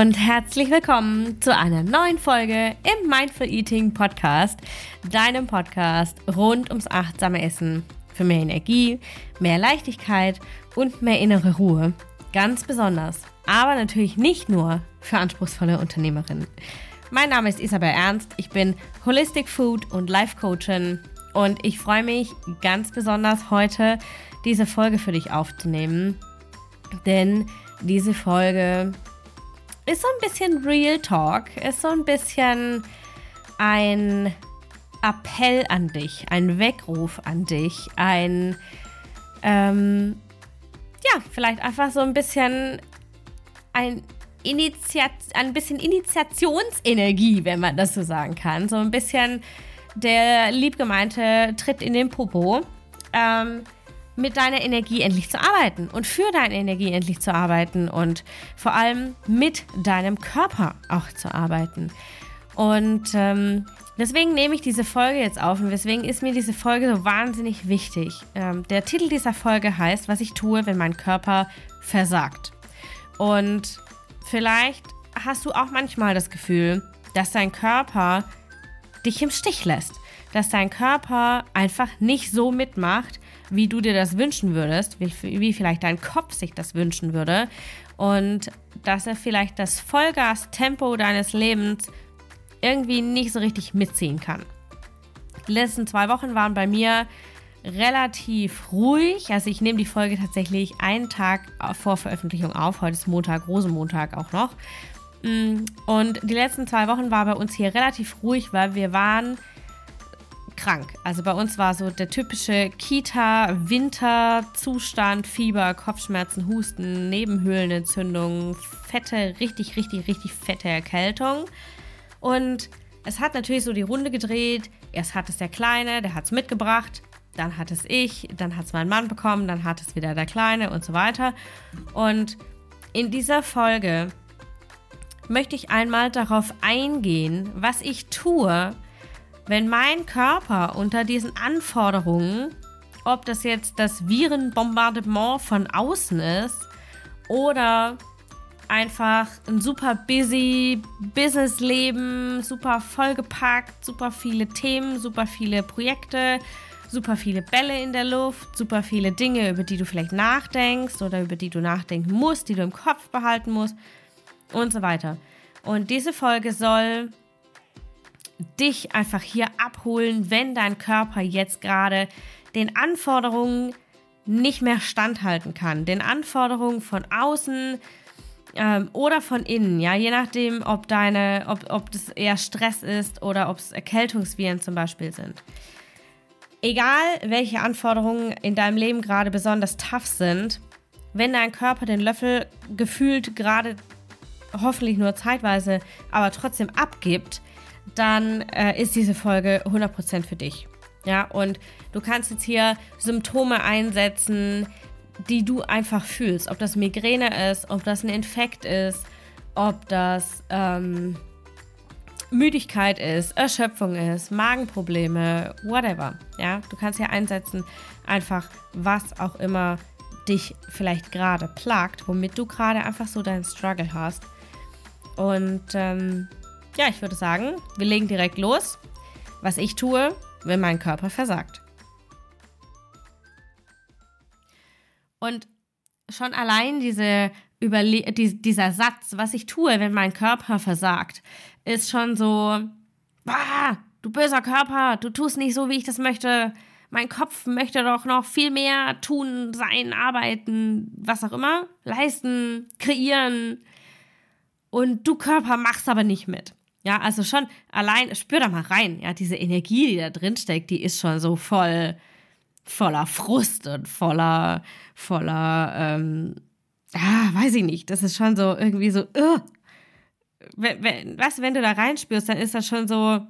und herzlich willkommen zu einer neuen Folge im Mindful Eating Podcast, deinem Podcast rund ums achtsame Essen für mehr Energie, mehr Leichtigkeit und mehr innere Ruhe. Ganz besonders, aber natürlich nicht nur für anspruchsvolle Unternehmerinnen. Mein Name ist Isabel Ernst, ich bin Holistic Food und Life Coachin und ich freue mich ganz besonders heute diese Folge für dich aufzunehmen, denn diese Folge ist so ein bisschen Real Talk, ist so ein bisschen ein Appell an dich, ein Weckruf an dich, ein, ähm, ja, vielleicht einfach so ein bisschen ein Initiat ein bisschen Initiationsenergie, wenn man das so sagen kann. So ein bisschen der liebgemeinte Tritt in den Popo. Ähm, mit deiner Energie endlich zu arbeiten und für deine Energie endlich zu arbeiten und vor allem mit deinem Körper auch zu arbeiten. Und ähm, deswegen nehme ich diese Folge jetzt auf und deswegen ist mir diese Folge so wahnsinnig wichtig. Ähm, der Titel dieser Folge heißt, was ich tue, wenn mein Körper versagt. Und vielleicht hast du auch manchmal das Gefühl, dass dein Körper dich im Stich lässt, dass dein Körper einfach nicht so mitmacht, wie du dir das wünschen würdest, wie, wie vielleicht dein Kopf sich das wünschen würde und dass er vielleicht das Vollgas-Tempo deines Lebens irgendwie nicht so richtig mitziehen kann. Die letzten zwei Wochen waren bei mir relativ ruhig. Also ich nehme die Folge tatsächlich einen Tag vor Veröffentlichung auf. Heute ist Montag, Rosenmontag auch noch. Mm, und die letzten zwei Wochen war bei uns hier relativ ruhig, weil wir waren krank. Also bei uns war so der typische Kita-Winter-Zustand, Fieber, Kopfschmerzen, Husten, Nebenhöhlenentzündung, fette, richtig, richtig, richtig fette Erkältung. Und es hat natürlich so die Runde gedreht. Erst hat es der Kleine, der hat es mitgebracht. Dann hat es ich, dann hat es mein Mann bekommen, dann hat es wieder der Kleine und so weiter. Und in dieser Folge möchte ich einmal darauf eingehen, was ich tue, wenn mein Körper unter diesen Anforderungen, ob das jetzt das Virenbombardement von außen ist oder einfach ein super busy Businessleben, super vollgepackt, super viele Themen, super viele Projekte, super viele Bälle in der Luft, super viele Dinge, über die du vielleicht nachdenkst oder über die du nachdenken musst, die du im Kopf behalten musst und so weiter. Und diese Folge soll dich einfach hier abholen, wenn dein Körper jetzt gerade den Anforderungen nicht mehr standhalten kann. Den Anforderungen von außen ähm, oder von innen, ja, je nachdem, ob deine, ob, ob das eher Stress ist oder ob es Erkältungsviren zum Beispiel sind. Egal, welche Anforderungen in deinem Leben gerade besonders tough sind, wenn dein Körper den Löffel gefühlt gerade hoffentlich nur zeitweise, aber trotzdem abgibt, dann äh, ist diese Folge 100% für dich. Ja, und du kannst jetzt hier Symptome einsetzen, die du einfach fühlst. Ob das Migräne ist, ob das ein Infekt ist, ob das ähm, Müdigkeit ist, Erschöpfung ist, Magenprobleme, whatever. Ja, du kannst hier einsetzen, einfach was auch immer dich vielleicht gerade plagt, womit du gerade einfach so deinen Struggle hast. Und ähm, ja, ich würde sagen, wir legen direkt los. Was ich tue, wenn mein Körper versagt. Und schon allein diese Überle die, dieser Satz, was ich tue, wenn mein Körper versagt, ist schon so, bah, du böser Körper, du tust nicht so, wie ich das möchte. Mein Kopf möchte doch noch viel mehr tun, sein, arbeiten, was auch immer, leisten, kreieren. Und du Körper machst aber nicht mit. Ja, also schon allein, spür da mal rein, ja, diese Energie, die da drin steckt, die ist schon so voll, voller Frust und voller, voller, ähm, ah, weiß ich nicht, das ist schon so irgendwie so, uh. wenn, wenn, was, wenn du da reinspürst, dann ist das schon so, ja,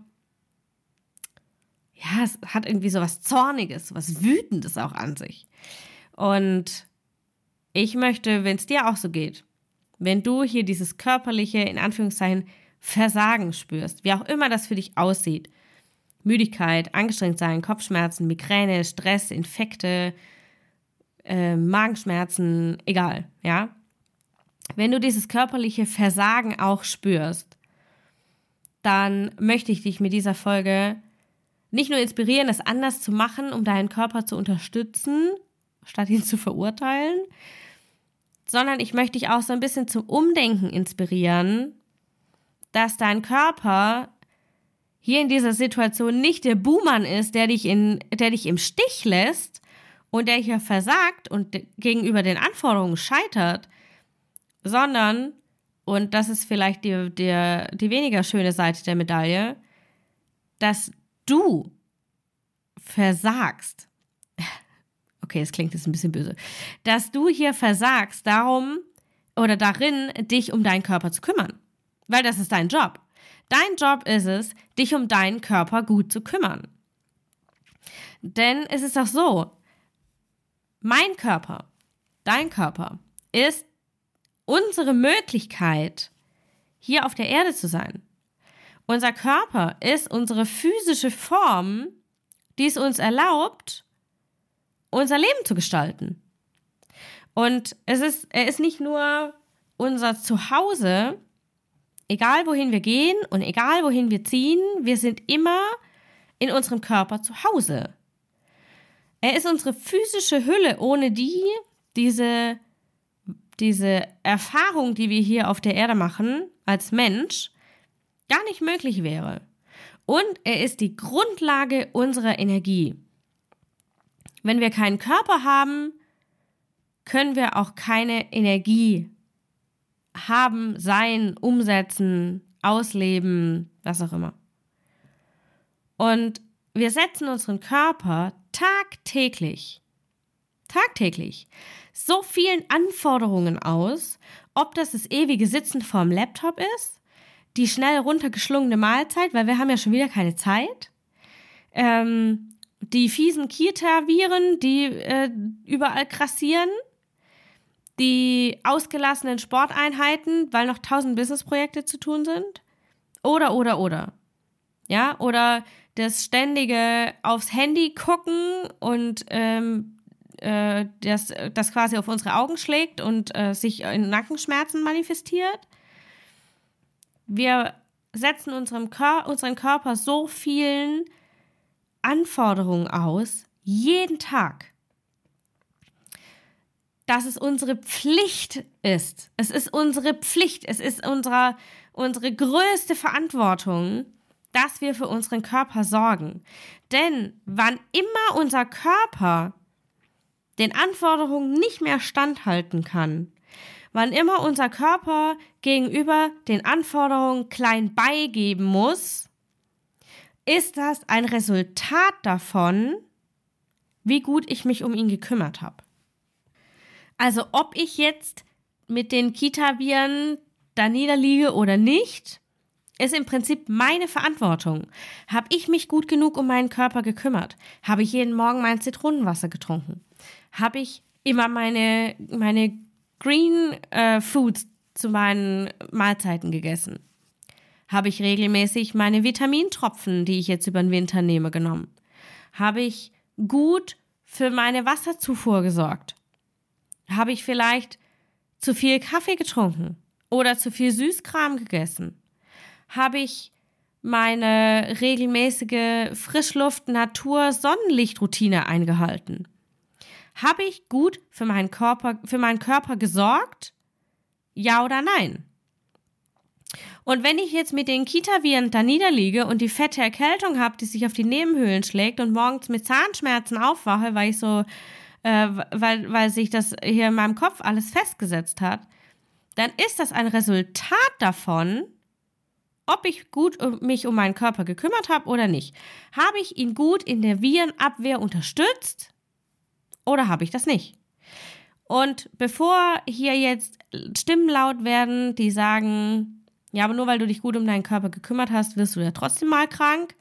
es hat irgendwie so was Zorniges, was Wütendes auch an sich. Und ich möchte, wenn es dir auch so geht, wenn du hier dieses körperliche, in Anführungszeichen, Versagen spürst, wie auch immer das für dich aussieht. Müdigkeit, angestrengt sein, Kopfschmerzen, Migräne, Stress, Infekte, äh, Magenschmerzen, egal, ja. wenn du dieses körperliche Versagen auch spürst, dann möchte ich dich mit dieser Folge nicht nur inspirieren, es anders zu machen, um deinen Körper zu unterstützen, statt ihn zu verurteilen, sondern ich möchte dich auch so ein bisschen zum Umdenken inspirieren, dass dein Körper hier in dieser Situation nicht der Buhmann ist, der dich, in, der dich im Stich lässt und der hier versagt und gegenüber den Anforderungen scheitert, sondern, und das ist vielleicht die, die, die weniger schöne Seite der Medaille, dass du versagst. Okay, das klingt jetzt ein bisschen böse. Dass du hier versagst darum oder darin, dich um deinen Körper zu kümmern. Weil das ist dein Job. Dein Job ist es, dich um deinen Körper gut zu kümmern. Denn es ist doch so, mein Körper, dein Körper, ist unsere Möglichkeit, hier auf der Erde zu sein. Unser Körper ist unsere physische Form, die es uns erlaubt, unser Leben zu gestalten. Und es ist, er ist nicht nur unser Zuhause, egal wohin wir gehen und egal wohin wir ziehen, wir sind immer in unserem Körper zu Hause. Er ist unsere physische Hülle, ohne die diese, diese Erfahrung, die wir hier auf der Erde machen, als Mensch, gar nicht möglich wäre. Und er ist die Grundlage unserer Energie. Wenn wir keinen Körper haben, können wir auch keine Energie haben, sein, umsetzen, ausleben, was auch immer. Und wir setzen unseren Körper tagtäglich, tagtäglich so vielen Anforderungen aus, ob das das ewige Sitzen vorm Laptop ist, die schnell runtergeschlungene Mahlzeit, weil wir haben ja schon wieder keine Zeit, ähm, die fiesen Kita-Viren, die äh, überall krassieren, die ausgelassenen Sporteinheiten, weil noch tausend Businessprojekte zu tun sind. Oder, oder, oder. Ja, oder das ständige aufs Handy gucken und ähm, äh, das, das quasi auf unsere Augen schlägt und äh, sich in Nackenschmerzen manifestiert. Wir setzen unserem Kör unseren Körper so vielen Anforderungen aus, jeden Tag dass es unsere Pflicht ist. Es ist unsere Pflicht, es ist unsere, unsere größte Verantwortung, dass wir für unseren Körper sorgen. Denn wann immer unser Körper den Anforderungen nicht mehr standhalten kann, wann immer unser Körper gegenüber den Anforderungen klein beigeben muss, ist das ein Resultat davon, wie gut ich mich um ihn gekümmert habe. Also ob ich jetzt mit den Kita-Viren da niederliege oder nicht, ist im Prinzip meine Verantwortung. Habe ich mich gut genug um meinen Körper gekümmert? Habe ich jeden Morgen mein Zitronenwasser getrunken? Habe ich immer meine, meine Green äh, Foods zu meinen Mahlzeiten gegessen? Habe ich regelmäßig meine Vitamintropfen, die ich jetzt über den Winter nehme, genommen? Habe ich gut für meine Wasserzufuhr gesorgt? Habe ich vielleicht zu viel Kaffee getrunken oder zu viel Süßkram gegessen? Habe ich meine regelmäßige Frischluft-Natur-Sonnenlichtroutine eingehalten? Habe ich gut für meinen Körper, für meinen Körper gesorgt? Ja oder nein? Und wenn ich jetzt mit den Kita-Viren da niederliege und die fette Erkältung habe, die sich auf die Nebenhöhlen schlägt und morgens mit Zahnschmerzen aufwache, weil ich so äh, weil, weil sich das hier in meinem Kopf alles festgesetzt hat, dann ist das ein Resultat davon, ob ich gut mich um meinen Körper gekümmert habe oder nicht. Habe ich ihn gut in der Virenabwehr unterstützt oder habe ich das nicht? Und bevor hier jetzt Stimmen laut werden, die sagen, ja, aber nur weil du dich gut um deinen Körper gekümmert hast, wirst du ja trotzdem mal krank.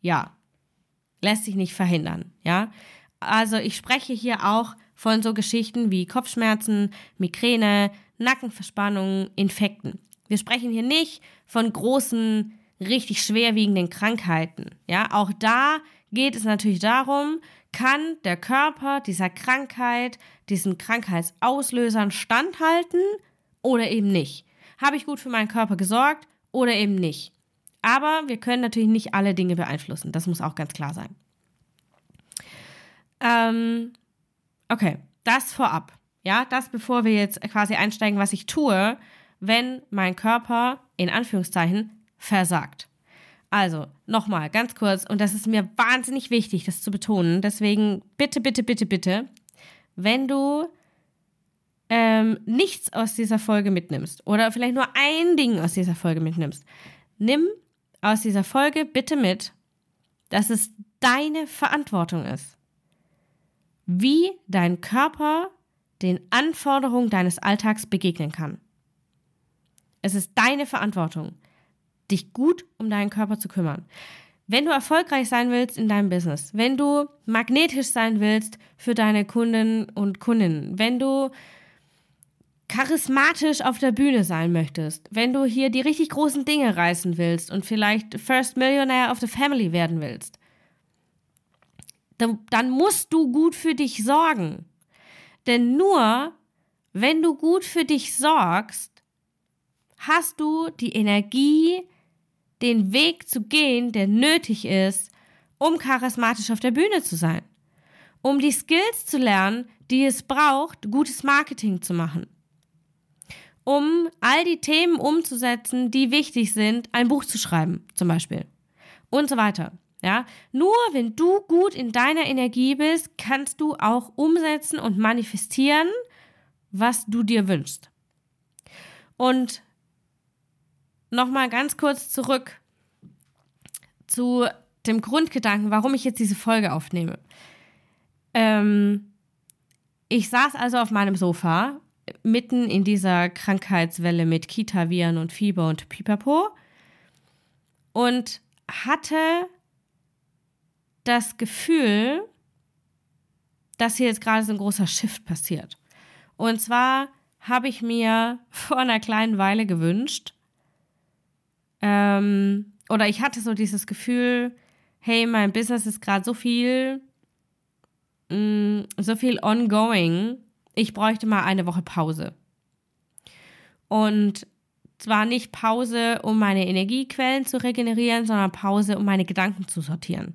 Ja, lässt sich nicht verhindern, ja. Also ich spreche hier auch von so Geschichten wie Kopfschmerzen, Migräne, Nackenverspannungen, Infekten. Wir sprechen hier nicht von großen, richtig schwerwiegenden Krankheiten. Ja, auch da geht es natürlich darum, kann der Körper dieser Krankheit, diesen Krankheitsauslösern standhalten oder eben nicht? Habe ich gut für meinen Körper gesorgt oder eben nicht? Aber wir können natürlich nicht alle Dinge beeinflussen. Das muss auch ganz klar sein. Ähm, okay, das vorab. Ja, das bevor wir jetzt quasi einsteigen, was ich tue, wenn mein Körper in Anführungszeichen versagt. Also, nochmal, ganz kurz, und das ist mir wahnsinnig wichtig, das zu betonen. Deswegen bitte, bitte, bitte, bitte, wenn du ähm, nichts aus dieser Folge mitnimmst oder vielleicht nur ein Ding aus dieser Folge mitnimmst, nimm aus dieser Folge bitte mit, dass es deine Verantwortung ist, wie dein Körper den Anforderungen deines Alltags begegnen kann. Es ist deine Verantwortung, dich gut um deinen Körper zu kümmern. Wenn du erfolgreich sein willst in deinem Business, wenn du magnetisch sein willst für deine Kunden und Kundinnen, wenn du charismatisch auf der Bühne sein möchtest, wenn du hier die richtig großen Dinge reißen willst und vielleicht First Millionaire of the Family werden willst, dann, dann musst du gut für dich sorgen. Denn nur wenn du gut für dich sorgst, hast du die Energie, den Weg zu gehen, der nötig ist, um charismatisch auf der Bühne zu sein. Um die Skills zu lernen, die es braucht, gutes Marketing zu machen. Um all die Themen umzusetzen, die wichtig sind, ein Buch zu schreiben, zum Beispiel. Und so weiter. Ja, nur wenn du gut in deiner Energie bist, kannst du auch umsetzen und manifestieren, was du dir wünschst. Und nochmal ganz kurz zurück zu dem Grundgedanken, warum ich jetzt diese Folge aufnehme. Ähm, ich saß also auf meinem Sofa mitten in dieser Krankheitswelle mit Kita-Viren und Fieber und Pipapo und hatte das Gefühl, dass hier jetzt gerade so ein großer Shift passiert. Und zwar habe ich mir vor einer kleinen Weile gewünscht, ähm, oder ich hatte so dieses Gefühl, hey, mein Business ist gerade so viel, mh, mm, so viel ongoing, ich bräuchte mal eine Woche Pause. Und zwar nicht Pause, um meine Energiequellen zu regenerieren, sondern Pause, um meine Gedanken zu sortieren.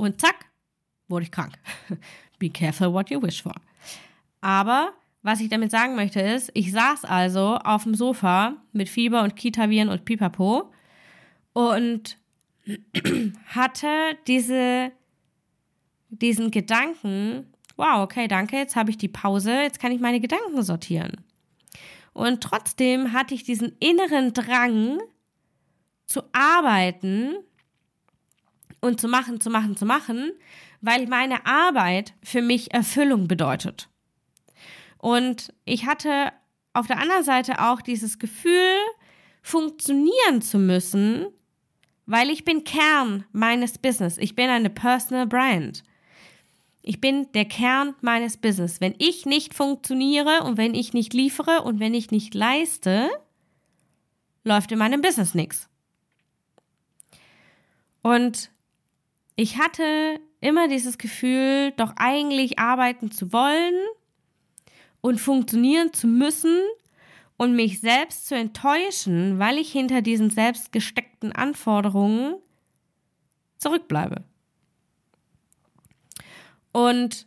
Und zack, wurde ich krank. Be careful what you wish for. Aber was ich damit sagen möchte ist, ich saß also auf dem Sofa mit Fieber und Kita-Viren und Pipapo und hatte diese, diesen Gedanken, wow, okay, danke, jetzt habe ich die Pause, jetzt kann ich meine Gedanken sortieren. Und trotzdem hatte ich diesen inneren Drang zu arbeiten und zu machen, zu machen, zu machen, weil meine Arbeit für mich Erfüllung bedeutet. Und ich hatte auf der anderen Seite auch dieses Gefühl, funktionieren zu müssen, weil ich bin Kern meines Business. Ich bin eine Personal Brand. Ich bin der Kern meines Business. Wenn ich nicht funktioniere und wenn ich nicht liefere und wenn ich nicht leiste, läuft in meinem Business nichts. Und ich hatte immer dieses Gefühl, doch eigentlich arbeiten zu wollen und funktionieren zu müssen und mich selbst zu enttäuschen, weil ich hinter diesen selbst gesteckten Anforderungen zurückbleibe. Und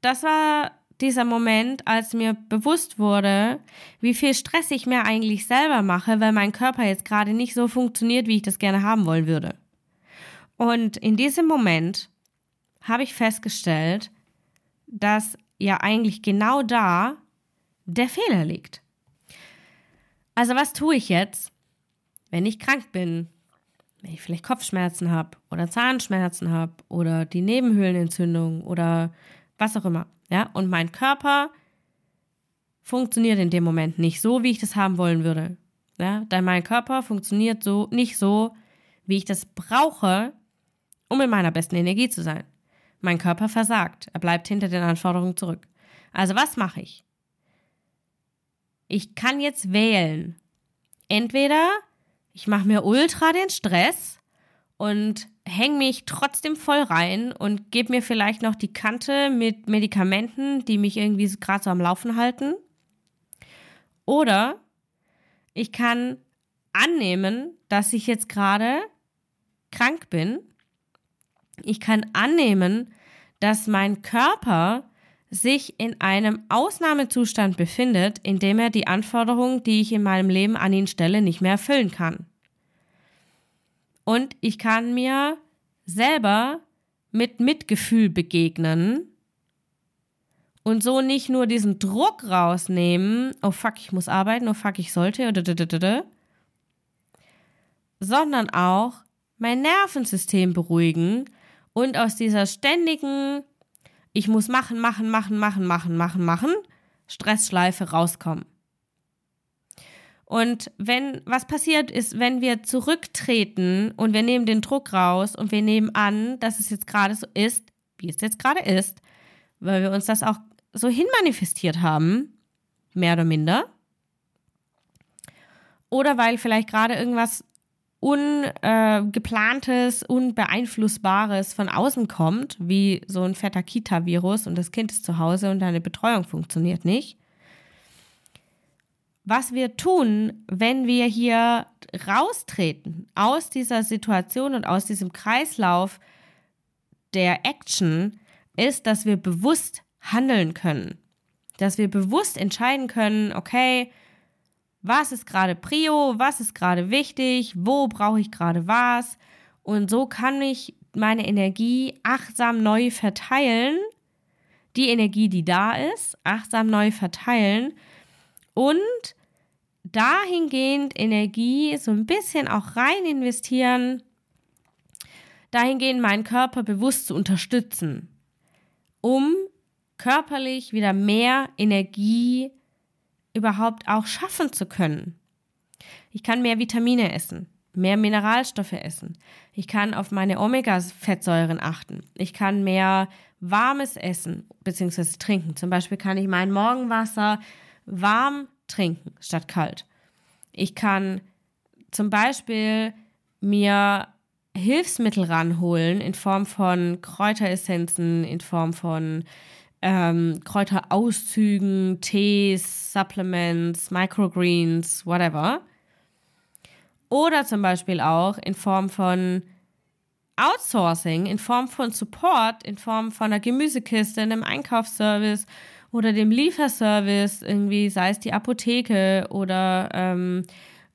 das war dieser Moment, als mir bewusst wurde, wie viel Stress ich mir eigentlich selber mache, weil mein Körper jetzt gerade nicht so funktioniert, wie ich das gerne haben wollen würde. Und in diesem Moment habe ich festgestellt, dass ja eigentlich genau da der Fehler liegt. Also was tue ich jetzt, wenn ich krank bin, wenn ich vielleicht Kopfschmerzen habe oder Zahnschmerzen habe oder die Nebenhöhlenentzündung oder was auch immer, ja? Und mein Körper funktioniert in dem Moment nicht so, wie ich das haben wollen würde. Ja, denn mein Körper funktioniert so nicht so, wie ich das brauche, um in meiner besten Energie zu sein. Mein Körper versagt. Er bleibt hinter den Anforderungen zurück. Also was mache ich? Ich kann jetzt wählen. Entweder ich mache mir ultra den Stress und hänge mich trotzdem voll rein und gebe mir vielleicht noch die Kante mit Medikamenten, die mich irgendwie gerade so am Laufen halten. Oder ich kann annehmen, dass ich jetzt gerade krank bin. Ich kann annehmen, dass mein Körper sich in einem Ausnahmezustand befindet, in dem er die Anforderungen, die ich in meinem Leben an ihn stelle, nicht mehr erfüllen kann. Und ich kann mir selber mit Mitgefühl begegnen und so nicht nur diesen Druck rausnehmen, oh fuck, ich muss arbeiten, oh fuck, ich sollte, sondern auch mein Nervensystem beruhigen und aus dieser ständigen ich muss machen, machen, machen, machen, machen, machen, machen, Stressschleife rauskommen. Und wenn was passiert ist, wenn wir zurücktreten und wir nehmen den Druck raus und wir nehmen an, dass es jetzt gerade so ist, wie es jetzt gerade ist, weil wir uns das auch so hinmanifestiert haben, mehr oder minder, oder weil vielleicht gerade irgendwas ungeplantes, unbeeinflussbares von außen kommt, wie so ein fetter Kita-Virus und das Kind ist zu Hause und deine Betreuung funktioniert nicht. Was wir tun, wenn wir hier raustreten aus dieser Situation und aus diesem Kreislauf der Action, ist, dass wir bewusst handeln können. Dass wir bewusst entscheiden können, okay, was ist gerade Prio, was ist gerade wichtig, wo brauche ich gerade was. Und so kann ich meine Energie achtsam neu verteilen, die Energie, die da ist, achtsam neu verteilen. Und dahingehend Energie so ein bisschen auch rein investieren, dahingehend meinen Körper bewusst zu unterstützen, um körperlich wieder mehr Energie überhaupt auch schaffen zu können. Ich kann mehr Vitamine essen, mehr Mineralstoffe essen. Ich kann auf meine Omega-Fettsäuren achten. Ich kann mehr warmes Essen bzw. trinken. Zum Beispiel kann ich mein Morgenwasser warm trinken statt kalt. Ich kann zum Beispiel mir Hilfsmittel ranholen in Form von Kräuteressenzen, in Form von ähm, Kräuterauszügen, Tees, Supplements, Microgreens, whatever. Oder zum Beispiel auch in Form von Outsourcing, in Form von Support, in Form von einer Gemüsekiste, einem Einkaufsservice oder dem Lieferservice, irgendwie, sei es die Apotheke oder ähm,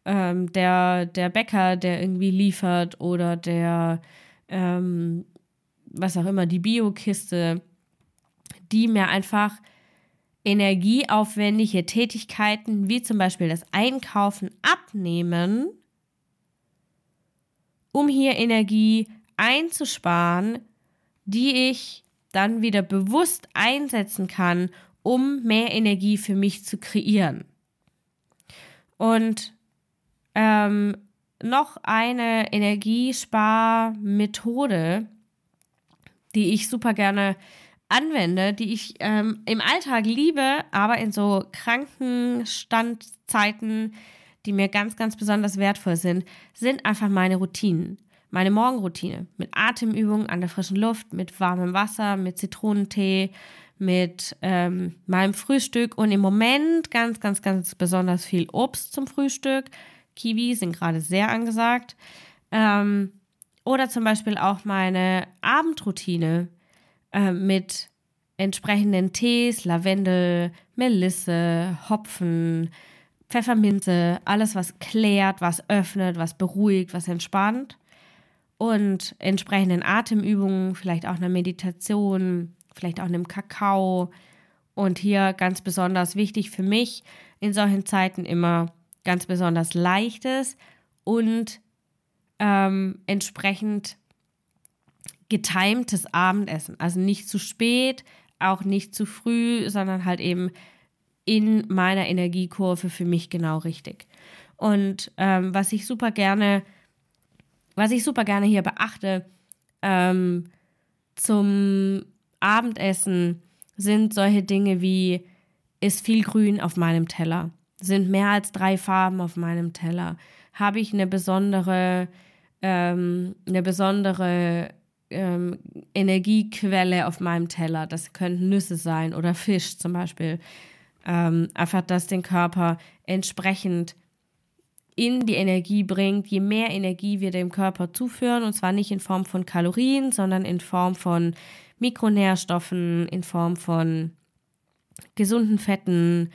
ähm, der, der Bäcker, der irgendwie liefert oder der, ähm, was auch immer, die Biokiste die mir einfach energieaufwendige Tätigkeiten wie zum Beispiel das Einkaufen abnehmen, um hier Energie einzusparen, die ich dann wieder bewusst einsetzen kann, um mehr Energie für mich zu kreieren. Und ähm, noch eine Energiesparmethode, die ich super gerne anwende, die ich ähm, im Alltag liebe, aber in so Krankenstandzeiten, die mir ganz, ganz besonders wertvoll sind, sind einfach meine Routinen. Meine Morgenroutine mit Atemübungen an der frischen Luft, mit warmem Wasser, mit Zitronentee, mit ähm, meinem Frühstück und im Moment ganz, ganz, ganz besonders viel Obst zum Frühstück. Kiwi sind gerade sehr angesagt. Ähm, oder zum Beispiel auch meine Abendroutine äh, mit entsprechenden Tees, Lavendel, Melisse, Hopfen, Pfefferminze, alles was klärt, was öffnet, was beruhigt, was entspannt. Und entsprechenden Atemübungen, vielleicht auch einer Meditation, vielleicht auch einem Kakao. Und hier ganz besonders wichtig für mich in solchen Zeiten immer ganz besonders leichtes und ähm, entsprechend getimtes Abendessen. Also nicht zu spät, auch nicht zu früh, sondern halt eben in meiner Energiekurve für mich genau richtig. Und ähm, was ich super gerne, was ich super gerne hier beachte, ähm, zum Abendessen sind solche Dinge wie, ist viel Grün auf meinem Teller? Sind mehr als drei Farben auf meinem Teller? Habe ich eine besondere, ähm, eine besondere ähm, Energiequelle auf meinem Teller. Das könnten Nüsse sein oder Fisch zum Beispiel. Ähm, einfach, dass den Körper entsprechend in die Energie bringt, je mehr Energie wir dem Körper zuführen, und zwar nicht in Form von Kalorien, sondern in Form von Mikronährstoffen, in Form von gesunden Fetten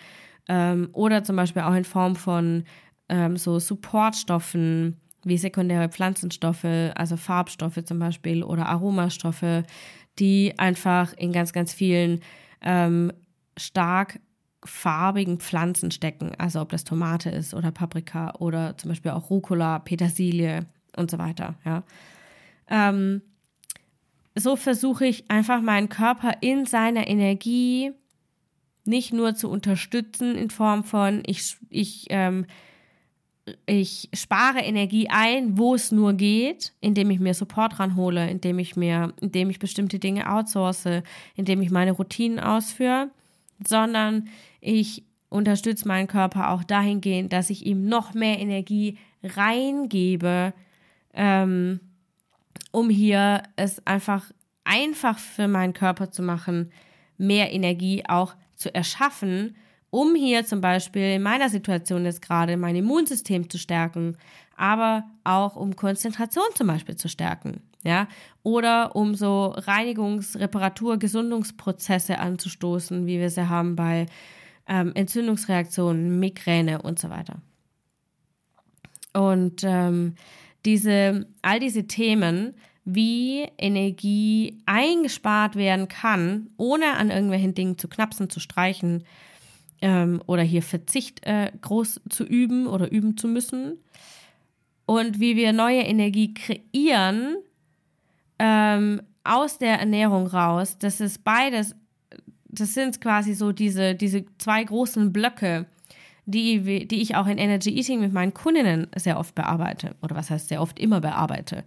ähm, oder zum Beispiel auch in Form von ähm, so Supportstoffen wie sekundäre Pflanzenstoffe, also Farbstoffe zum Beispiel oder Aromastoffe, die einfach in ganz, ganz vielen ähm, stark farbigen Pflanzen stecken. Also ob das Tomate ist oder Paprika oder zum Beispiel auch Rucola, Petersilie und so weiter. Ja. Ähm, so versuche ich einfach meinen Körper in seiner Energie nicht nur zu unterstützen in Form von ich, ich, ähm, ich spare Energie ein, wo es nur geht, indem ich mir Support ranhole, indem ich mir, indem ich bestimmte Dinge outsource, indem ich meine Routinen ausführe, sondern ich unterstütze meinen Körper auch dahingehend, dass ich ihm noch mehr Energie reingebe, ähm, um hier es einfach einfach für meinen Körper zu machen, mehr Energie auch zu erschaffen, um hier zum Beispiel in meiner Situation jetzt gerade mein Immunsystem zu stärken, aber auch um Konzentration zum Beispiel zu stärken, ja, oder um so Reinigungs-, Reparatur-, Gesundungsprozesse anzustoßen, wie wir sie haben bei ähm, Entzündungsreaktionen, Migräne und so weiter. Und ähm, diese, all diese Themen, wie Energie eingespart werden kann, ohne an irgendwelchen Dingen zu knapsen, zu streichen ähm, oder hier Verzicht äh, groß zu üben oder üben zu müssen. Und wie wir neue Energie kreieren ähm, aus der Ernährung raus. Das ist beides das sind quasi so diese, diese zwei großen Blöcke, die, die ich auch in Energy Eating mit meinen Kundinnen sehr oft bearbeite. Oder was heißt sehr oft immer bearbeite.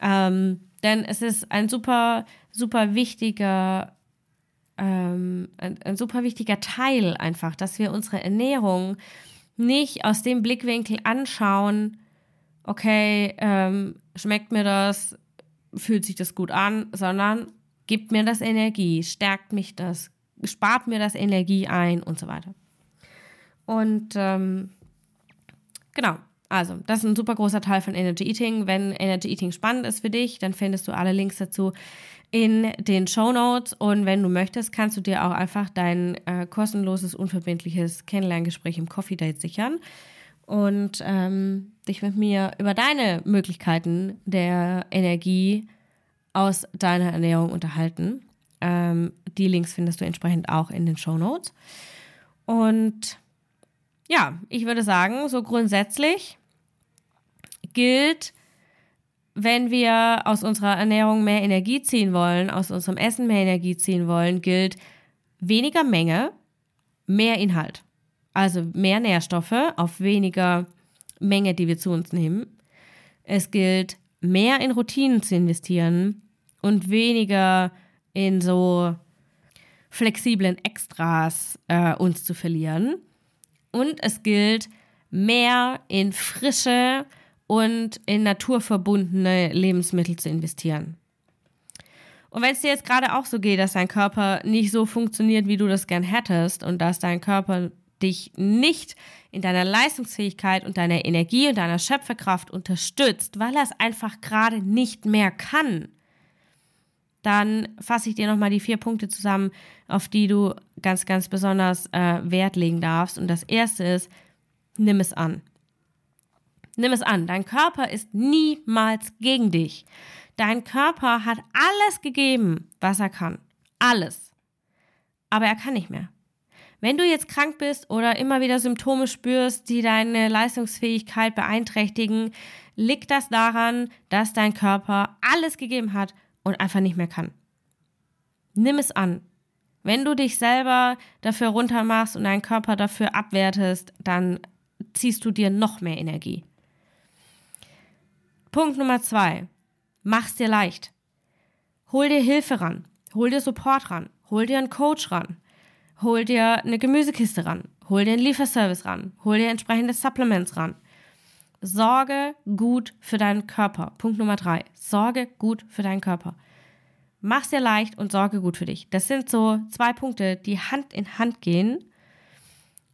Ähm, denn es ist ein super, super wichtiger, ähm, ein, ein super wichtiger Teil einfach, dass wir unsere Ernährung nicht aus dem Blickwinkel anschauen, okay, ähm, schmeckt mir das, fühlt sich das gut an, sondern gibt mir das Energie, stärkt mich das, spart mir das Energie ein und so weiter. Und ähm, genau, also das ist ein super großer Teil von Energy Eating. Wenn Energy Eating spannend ist für dich, dann findest du alle Links dazu in den Show Notes. Und wenn du möchtest, kannst du dir auch einfach dein äh, kostenloses, unverbindliches Kennenlerngespräch im Coffee Date sichern und ähm, dich mit mir über deine Möglichkeiten der Energie aus deiner Ernährung unterhalten. Ähm, die Links findest du entsprechend auch in den Show Notes. Und ja, ich würde sagen, so grundsätzlich gilt, wenn wir aus unserer Ernährung mehr Energie ziehen wollen, aus unserem Essen mehr Energie ziehen wollen, gilt weniger Menge, mehr Inhalt. Also mehr Nährstoffe auf weniger Menge, die wir zu uns nehmen. Es gilt mehr in Routinen zu investieren und weniger in so flexiblen Extras äh, uns zu verlieren. Und es gilt, mehr in frische und in naturverbundene Lebensmittel zu investieren. Und wenn es dir jetzt gerade auch so geht, dass dein Körper nicht so funktioniert, wie du das gern hättest und dass dein Körper dich nicht in deiner Leistungsfähigkeit und deiner Energie und deiner Schöpferkraft unterstützt, weil er es einfach gerade nicht mehr kann, dann fasse ich dir nochmal die vier Punkte zusammen, auf die du ganz, ganz besonders äh, Wert legen darfst. Und das erste ist, nimm es an. Nimm es an. Dein Körper ist niemals gegen dich. Dein Körper hat alles gegeben, was er kann. Alles. Aber er kann nicht mehr. Wenn du jetzt krank bist oder immer wieder Symptome spürst, die deine Leistungsfähigkeit beeinträchtigen, liegt das daran, dass dein Körper alles gegeben hat, und einfach nicht mehr kann. Nimm es an. Wenn du dich selber dafür runtermachst und deinen Körper dafür abwertest, dann ziehst du dir noch mehr Energie. Punkt Nummer zwei. Mach's dir leicht. Hol dir Hilfe ran. Hol dir Support ran. Hol dir einen Coach ran. Hol dir eine Gemüsekiste ran. Hol dir einen Lieferservice ran. Hol dir entsprechende Supplements ran. Sorge gut für deinen Körper. Punkt Nummer drei. Sorge gut für deinen Körper. Mach's dir leicht und sorge gut für dich. Das sind so zwei Punkte, die Hand in Hand gehen.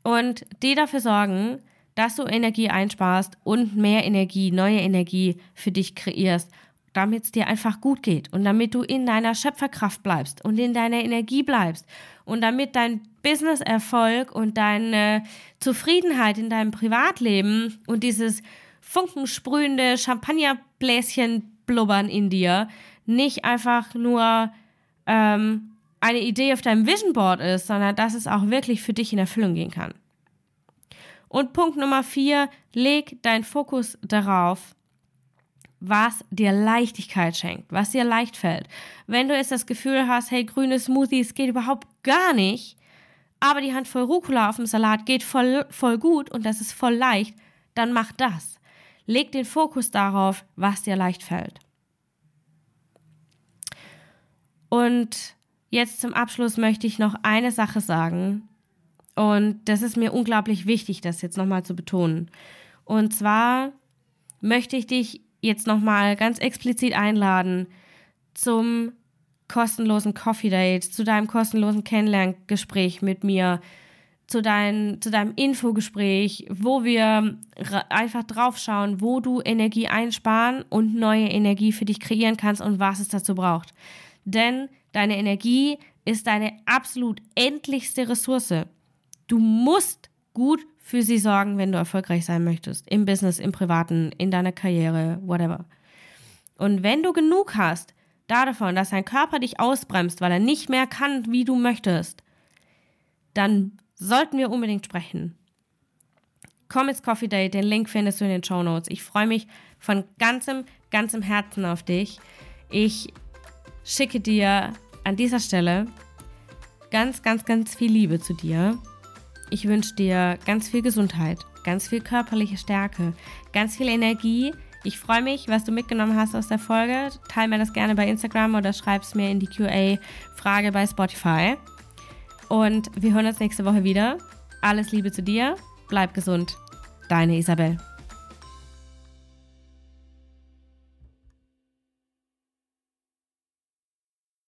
und die dafür sorgen, dass du Energie einsparst und mehr Energie, neue Energie für dich kreierst, damit es dir einfach gut geht und damit du in deiner Schöpferkraft bleibst und in deiner Energie bleibst und damit dein Business-Erfolg und deine Zufriedenheit in deinem Privatleben und dieses funkensprühende Champagnerbläschen blubbern in dir nicht einfach nur ähm, eine Idee auf deinem Vision Board ist, sondern dass es auch wirklich für dich in Erfüllung gehen kann. Und Punkt Nummer vier, leg deinen Fokus darauf, was dir Leichtigkeit schenkt, was dir leicht fällt. Wenn du jetzt das Gefühl hast, hey, grüne Smoothies geht überhaupt gar nicht, aber die Handvoll Rucola auf dem Salat geht voll, voll gut und das ist voll leicht, dann mach das. Leg den Fokus darauf, was dir leicht fällt. Und jetzt zum Abschluss möchte ich noch eine Sache sagen. Und das ist mir unglaublich wichtig, das jetzt nochmal zu betonen. Und zwar möchte ich dich jetzt nochmal ganz explizit einladen zum kostenlosen Coffee Date, zu deinem kostenlosen Kennenlerngespräch mit mir, zu, dein, zu deinem Infogespräch, wo wir einfach draufschauen, wo du Energie einsparen und neue Energie für dich kreieren kannst und was es dazu braucht. Denn deine Energie ist deine absolut endlichste Ressource. Du musst gut für sie sorgen, wenn du erfolgreich sein möchtest. Im Business, im Privaten, in deiner Karriere, whatever. Und wenn du genug hast davon, dass dein Körper dich ausbremst, weil er nicht mehr kann, wie du möchtest, dann sollten wir unbedingt sprechen. Komm ins Coffee Date, den Link findest du in den Show Notes. Ich freue mich von ganzem, ganzem Herzen auf dich. Ich schicke dir an dieser Stelle ganz, ganz, ganz viel Liebe zu dir. Ich wünsche dir ganz viel Gesundheit, ganz viel körperliche Stärke, ganz viel Energie. Ich freue mich, was du mitgenommen hast aus der Folge. Teil mir das gerne bei Instagram oder schreib es mir in die QA-Frage bei Spotify. Und wir hören uns nächste Woche wieder. Alles Liebe zu dir, bleib gesund. Deine Isabel.